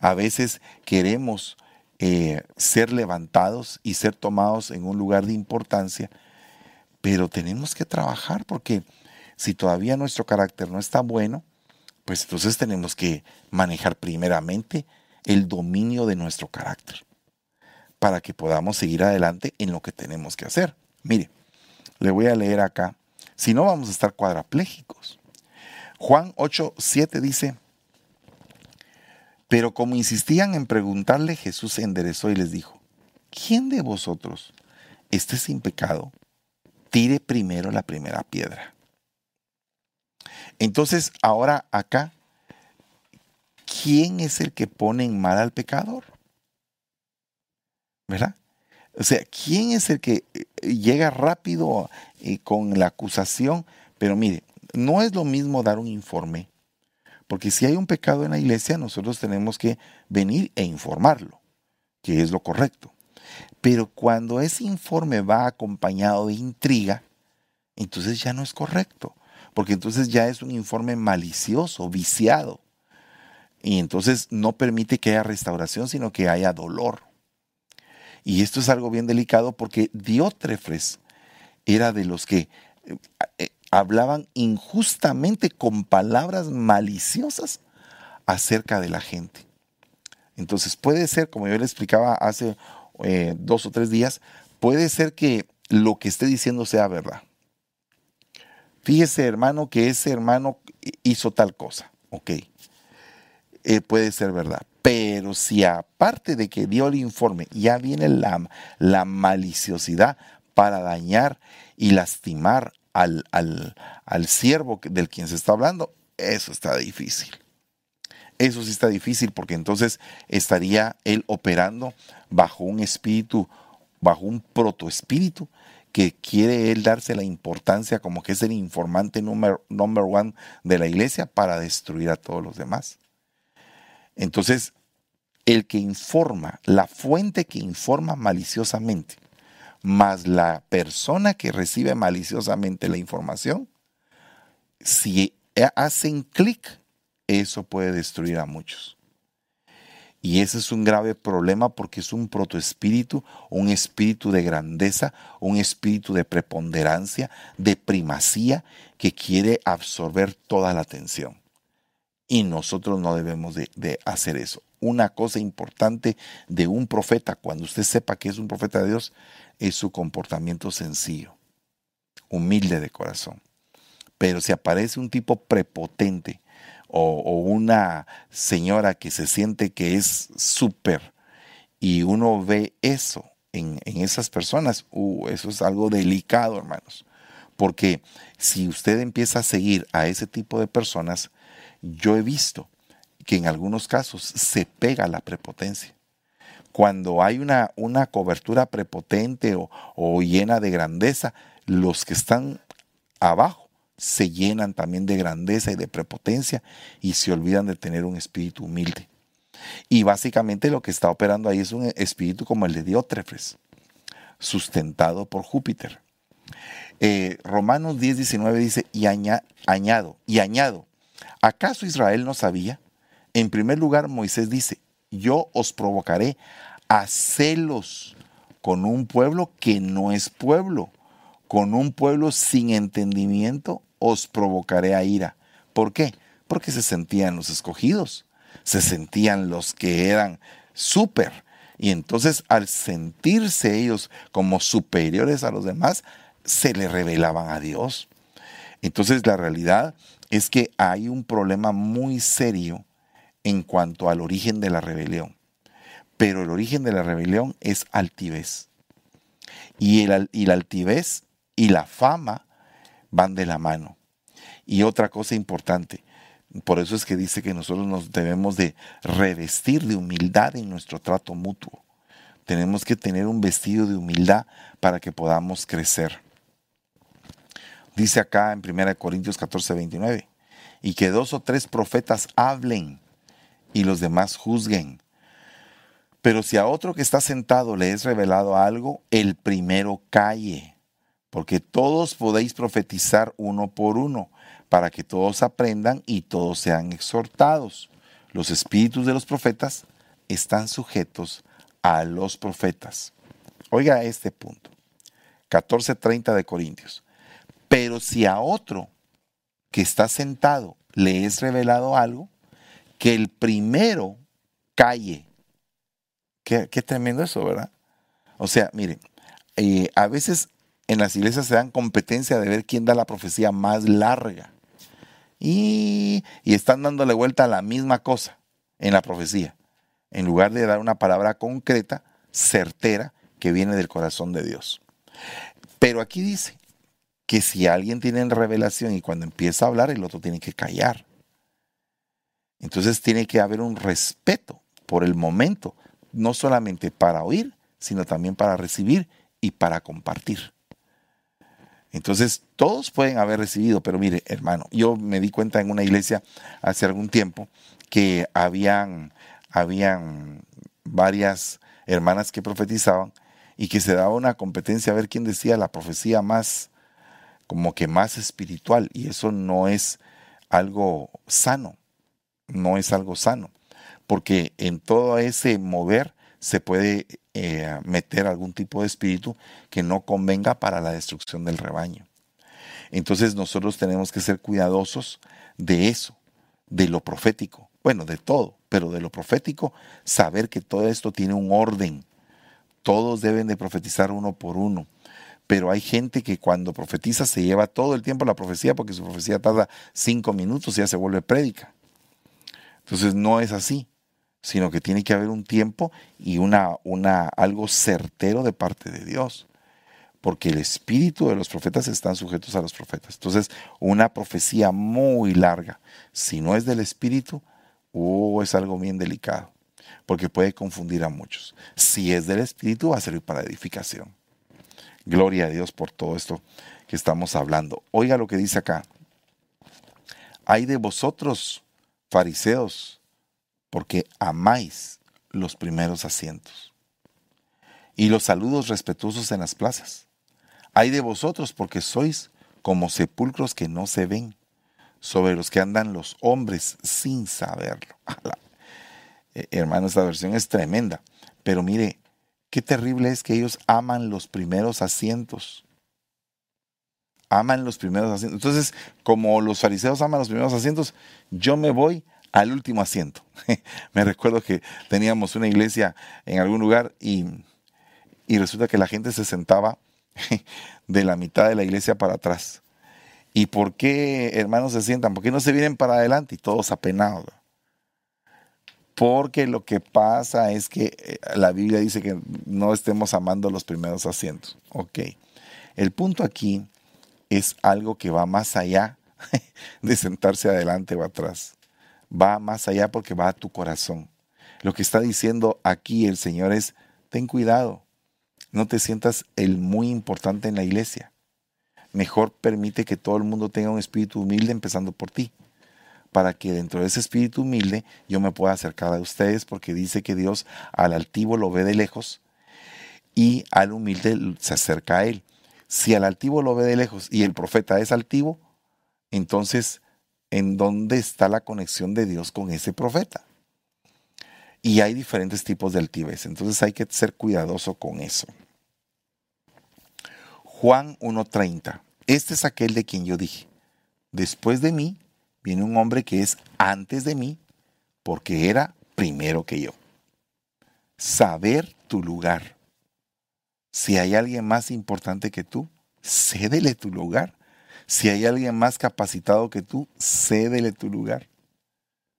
A veces queremos eh, ser levantados y ser tomados en un lugar de importancia, pero tenemos que trabajar porque si todavía nuestro carácter no está bueno, pues entonces tenemos que manejar primeramente el dominio de nuestro carácter para que podamos seguir adelante en lo que tenemos que hacer. Mire, le voy a leer acá, si no vamos a estar cuadraplégicos. Juan 8, 7 dice, pero como insistían en preguntarle, Jesús se enderezó y les dijo, ¿quién de vosotros esté sin pecado? Tire primero la primera piedra. Entonces, ahora acá, ¿quién es el que pone en mal al pecador? ¿Verdad? O sea, ¿quién es el que eh, llega rápido eh, con la acusación? Pero mire, no es lo mismo dar un informe porque si hay un pecado en la iglesia, nosotros tenemos que venir e informarlo, que es lo correcto. Pero cuando ese informe va acompañado de intriga, entonces ya no es correcto, porque entonces ya es un informe malicioso, viciado. Y entonces no permite que haya restauración, sino que haya dolor. Y esto es algo bien delicado porque Diótrefes era de los que eh, hablaban injustamente con palabras maliciosas acerca de la gente. Entonces puede ser, como yo le explicaba hace eh, dos o tres días, puede ser que lo que esté diciendo sea verdad. Fíjese, hermano, que ese hermano hizo tal cosa. Ok. Eh, puede ser verdad. Pero si aparte de que dio el informe, ya viene la, la maliciosidad para dañar y lastimar al, al, al siervo del quien se está hablando, eso está difícil. Eso sí está difícil porque entonces estaría él operando bajo un espíritu, bajo un protoespíritu que quiere él darse la importancia como que es el informante número number one de la iglesia para destruir a todos los demás. Entonces, el que informa, la fuente que informa maliciosamente, más la persona que recibe maliciosamente la información, si hacen clic eso puede destruir a muchos. Y ese es un grave problema porque es un protoespíritu, un espíritu de grandeza, un espíritu de preponderancia, de primacía que quiere absorber toda la atención. Y nosotros no debemos de, de, hacer eso. Una cosa importante de un profeta, cuando usted sepa que es un profeta de Dios, es su comportamiento sencillo, humilde de corazón. Pero si aparece un tipo prepotente, o, una señora que se siente que es súper y uno ve eso en, esas personas, uh, eso es algo delicado, hermanos. Porque si usted empieza a seguir a ese tipo de personas, yo he visto que en algunos casos se pega la prepotencia. Cuando hay una, una cobertura prepotente o, o llena de grandeza, los que están abajo se llenan también de grandeza y de prepotencia y se olvidan de tener un espíritu humilde. Y básicamente lo que está operando ahí es un espíritu como el de Diótrefes, sustentado por Júpiter. Eh, Romanos 10, 19 dice, y añado, y añado, ¿acaso Israel no sabía? En primer lugar, Moisés dice, yo os provocaré a celos con un pueblo que no es pueblo, con un pueblo sin entendimiento os provocaré a ira. ¿Por qué? Porque se sentían los escogidos, se sentían los que eran súper. Y entonces al sentirse ellos como superiores a los demás, se le revelaban a Dios. Entonces la realidad es que hay un problema muy serio en cuanto al origen de la rebelión. Pero el origen de la rebelión es altivez. Y, el, la altivez y la fama van de la mano. Y otra cosa importante, por eso es que dice que nosotros nos debemos de revestir de humildad en nuestro trato mutuo. Tenemos que tener un vestido de humildad para que podamos crecer. Dice acá en 1 Corintios 14, 29, y que dos o tres profetas hablen y los demás juzguen. Pero si a otro que está sentado le es revelado algo, el primero calle porque todos podéis profetizar uno por uno, para que todos aprendan y todos sean exhortados. Los espíritus de los profetas están sujetos a los profetas. Oiga este punto. 14:30 de Corintios. Pero si a otro que está sentado le es revelado algo, que el primero calle. Qué, tremendo eso, ¿verdad? O sea, miren, eh, a veces en las iglesias se dan competencia de ver quién da la profecía más larga. Y, están dándole vuelta a la misma cosa en la profecía, en lugar de dar una palabra concreta, certera, que viene del corazón de Dios. Pero aquí dice que si alguien tiene revelación y cuando empieza a hablar, el otro tiene que callar. Entonces tiene que haber un respeto por el momento, no solamente para oír, sino también para recibir y para compartir. Entonces, todos pueden haber recibido, pero mire, hermano, yo me di cuenta en una iglesia hace algún tiempo que habían, habían varias hermanas que profetizaban y que se daba una competencia a ver quién decía la profecía más, como que más espiritual, y eso no es algo sano, no es algo sano, porque en todo ese mover se puede eh, meter algún tipo de espíritu que no convenga para la destrucción del rebaño. Entonces nosotros tenemos que ser cuidadosos de eso, de lo profético, bueno, de todo, pero de lo profético, saber que todo esto tiene un orden. Todos deben de profetizar uno por uno. Pero hay gente que cuando profetiza se lleva todo el tiempo la profecía porque su profecía tarda cinco minutos y ya se vuelve prédica. Entonces no es así, sino que tiene que haber un tiempo y una, una, algo certero de parte de Dios porque el espíritu de los profetas están sujetos a los profetas. Entonces, una profecía muy larga, si no es del espíritu, oh, es algo bien delicado, porque puede confundir a muchos. Si es del espíritu, va a servir para edificación. Gloria a Dios por todo esto que estamos hablando. Oiga lo que dice acá. Hay de vosotros, fariseos, porque amáis los primeros asientos y los saludos respetuosos en las plazas hay de vosotros porque sois como sepulcros que no se ven, sobre los que andan los hombres sin saberlo. Eh, hermano, esta versión es tremenda. Pero mire, qué terrible es que ellos aman los primeros asientos. Aman los primeros asientos. Entonces, como los fariseos aman los primeros asientos, yo me voy al último asiento. me recuerdo que teníamos una iglesia en algún lugar y, y resulta que la gente se sentaba de la mitad de la iglesia para atrás. ¿Y por qué, hermanos, se sientan? ¿Por qué no se vienen para adelante y todos apenados? Porque lo que pasa es que eh, la Biblia dice que no estemos amando los primeros asientos. Ok. El punto aquí es algo que va más allá de sentarse adelante o atrás. Va más allá porque va a tu corazón. Lo que está diciendo aquí el Señor es, ten cuidado no te sientas el muy importante en la iglesia. Mejor permite que todo el mundo tenga un espíritu humilde empezando por ti, para que dentro de ese espíritu humilde yo me pueda acercar a ustedes, porque dice que Dios al altivo lo ve de lejos y al humilde se acerca a él. Si al altivo lo ve de lejos y el profeta es altivo, entonces, ¿en dónde está la conexión de Dios con ese profeta? Y hay diferentes tipos de altivez, entonces hay que ser cuidadoso con eso. Juan 1.30. Este es aquel de quien yo dije, después de mí viene un hombre que es antes de mí, porque era primero que yo. Saber tu lugar. Si hay alguien más importante que tú, cédele tu lugar. Si hay alguien más capacitado que tú, cédele tu lugar.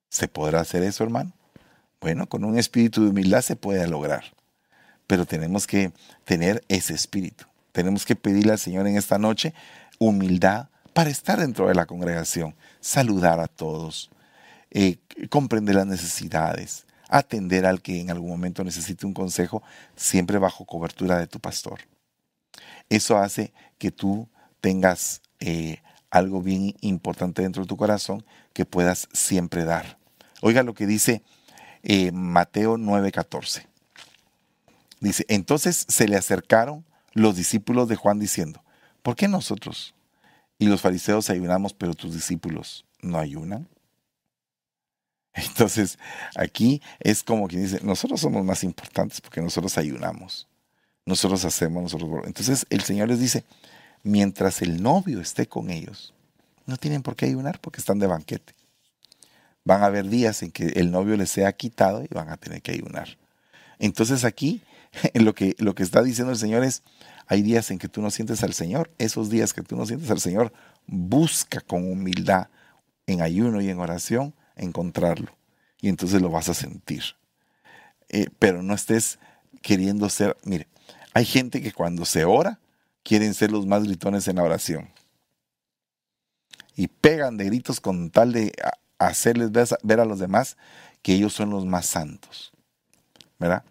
¿Se podrá hacer eso, hermano? Bueno, con un espíritu de humildad se puede lograr, pero tenemos que tener ese espíritu. Tenemos que pedirle al Señor en esta noche humildad para estar dentro de la congregación, saludar a todos, eh, comprender las necesidades, atender al que en algún momento necesite un consejo, siempre bajo cobertura de tu pastor. Eso hace que tú tengas eh, algo bien importante dentro de tu corazón que puedas siempre dar. Oiga lo que dice eh, Mateo 9:14. Dice, entonces se le acercaron los discípulos de Juan diciendo, ¿por qué nosotros y los fariseos ayunamos, pero tus discípulos no ayunan? Entonces, aquí es como quien dice, nosotros somos más importantes porque nosotros ayunamos, nosotros hacemos, nosotros... Entonces, el Señor les dice, mientras el novio esté con ellos, no tienen por qué ayunar porque están de banquete. Van a haber días en que el novio les sea quitado y van a tener que ayunar. Entonces aquí lo que, lo que está diciendo el Señor es, hay días en que tú no sientes al Señor. Esos días que tú no sientes al Señor, busca con humildad, en ayuno y en oración, encontrarlo. Y entonces lo vas a sentir. Eh, pero no estés queriendo ser, mire, hay gente que cuando se ora, quieren ser los más gritones en la oración. Y pegan de gritos con tal de hacerles ver a los demás que ellos son los más santos. ¿Verdad?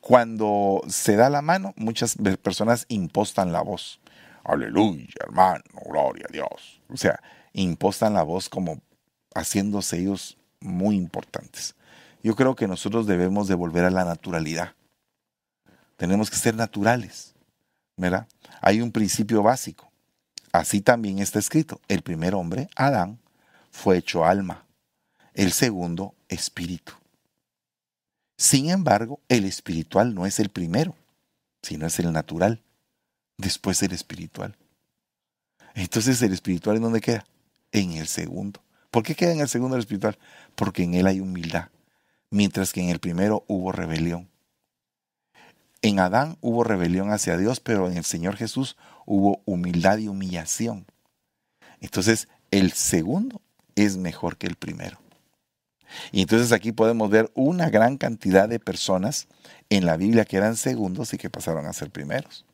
Cuando se da la mano, muchas personas impostan la voz. Aleluya, hermano, gloria a Dios. O sea, impostan la voz como haciéndose ellos muy importantes. Yo creo que nosotros debemos de volver a la naturalidad. tenemos que ser naturales, ¿verdad? Hay un principio básico. Así también está escrito. El primer hombre, Adán, fue hecho alma. El segundo, espíritu. Sin embargo, el espiritual no es el primero, sino es el natural. Después el espiritual. Entonces el espiritual en dónde queda? En el segundo. ¿Por qué queda en el segundo espiritual? Porque en él hay humildad, mientras que en el primero hubo rebelión. En Adán hubo rebelión hacia Dios, pero en el Señor Jesús hubo humildad y humillación. Entonces, el segundo es mejor que el primero. Y entonces aquí podemos ver una gran cantidad de personas en la Biblia que eran segundos y que pasaron a ser primeros.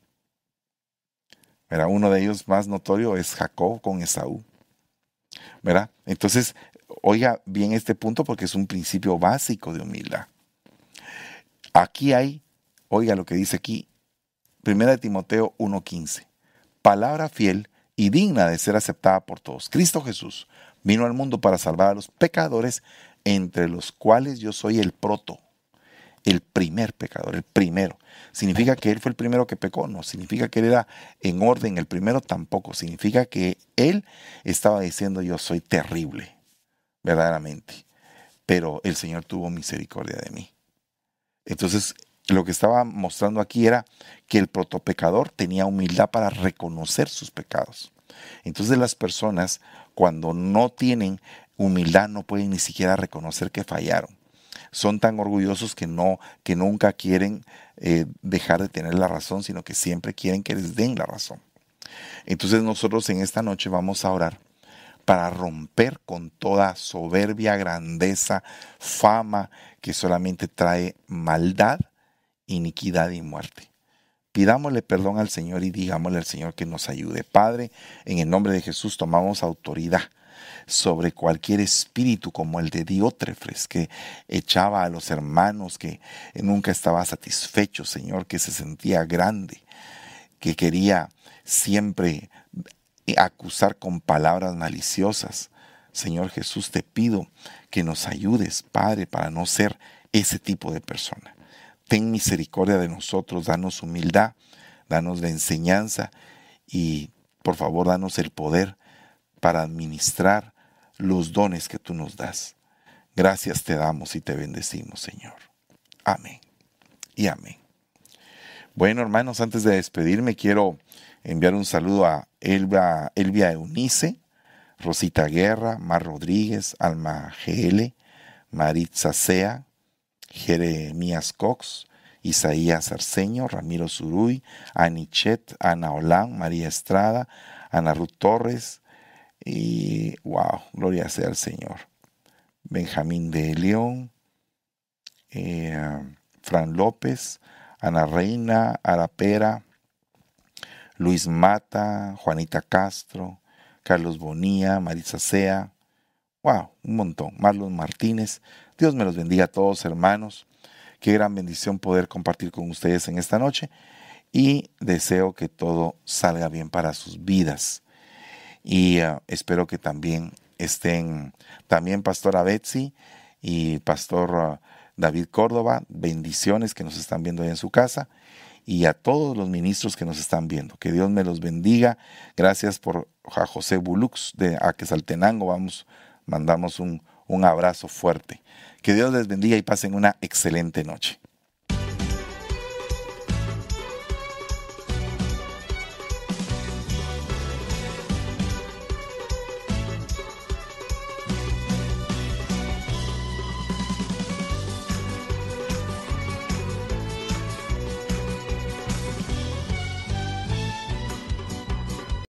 Uno de ellos más notorio es Jacob con Esaú. ¿Verdad? Entonces, oiga bien este punto porque es un principio básico de humildad. Aquí hay, oiga lo que dice aquí, 1 Timoteo 1.15, palabra fiel y digna de ser aceptada por todos. Cristo Jesús vino al mundo para salvar a los pecadores, entre los cuales yo soy el proto, el primer pecador, el primero. ¿Significa que él fue el primero que pecó? No. ¿Significa que él era en orden el primero? Tampoco. Significa que él estaba diciendo yo soy terrible, verdaderamente. Pero el Señor tuvo misericordia de mí. Entonces, lo que estaba mostrando aquí era que el protopecador tenía humildad para reconocer sus pecados. Entonces las personas cuando no tienen humildad no pueden ni siquiera reconocer que fallaron son tan orgullosos que no, que nunca quieren eh, dejar de tener la razón, sino que siempre quieren que les den la razón. Entonces nosotros en esta noche vamos a orar para romper con toda soberbia, grandeza, fama que solamente trae maldad, iniquidad y muerte. Pidámosle perdón al Señor y digámosle al Señor que nos ayude. Padre, en el nombre de Jesús tomamos autoridad sobre cualquier espíritu como el de Diótrefes, que echaba a los hermanos, que nunca estaba satisfecho, Señor, que se sentía grande, que quería siempre acusar con palabras maliciosas. Señor Jesús, te pido que nos ayudes, Padre, para no ser ese tipo de persona. Ten misericordia de nosotros, danos humildad, danos la enseñanza y por favor danos el poder para administrar los dones que tú nos das. Gracias te damos y te bendecimos, Señor. Amén. Y amén. Bueno, hermanos, antes de despedirme, quiero enviar un saludo a Elvia, Elvia Eunice, Rosita Guerra, Mar Rodríguez, Alma GL, Maritza Sea, Jeremías Cox, Isaías Arceño, Ramiro Zuruy, Anichet, Ana Olán, María Estrada, Ana Ruth Torres, y wow, gloria sea al Señor. Benjamín de León, eh, Fran López, Ana Reina, Arapera, Luis Mata, Juanita Castro, Carlos Bonía, Marisa Sea, wow, un montón, Marlon Martínez. Dios me los bendiga a todos, hermanos. Qué gran bendición poder compartir con ustedes en esta noche y deseo que todo salga bien para sus vidas y ah, espero que también estén también Pastora Betsy y Pastor ah, David Córdoba, bendiciones que nos están viendo ahí en su casa y a todos los ministros que nos están viendo. Que Dios me los bendiga. Gracias por a José Bulux de Aquesaltenango. Vamos, mandamos un, un abrazo fuerte. Que Dios les bendiga y pasen una excelente noche.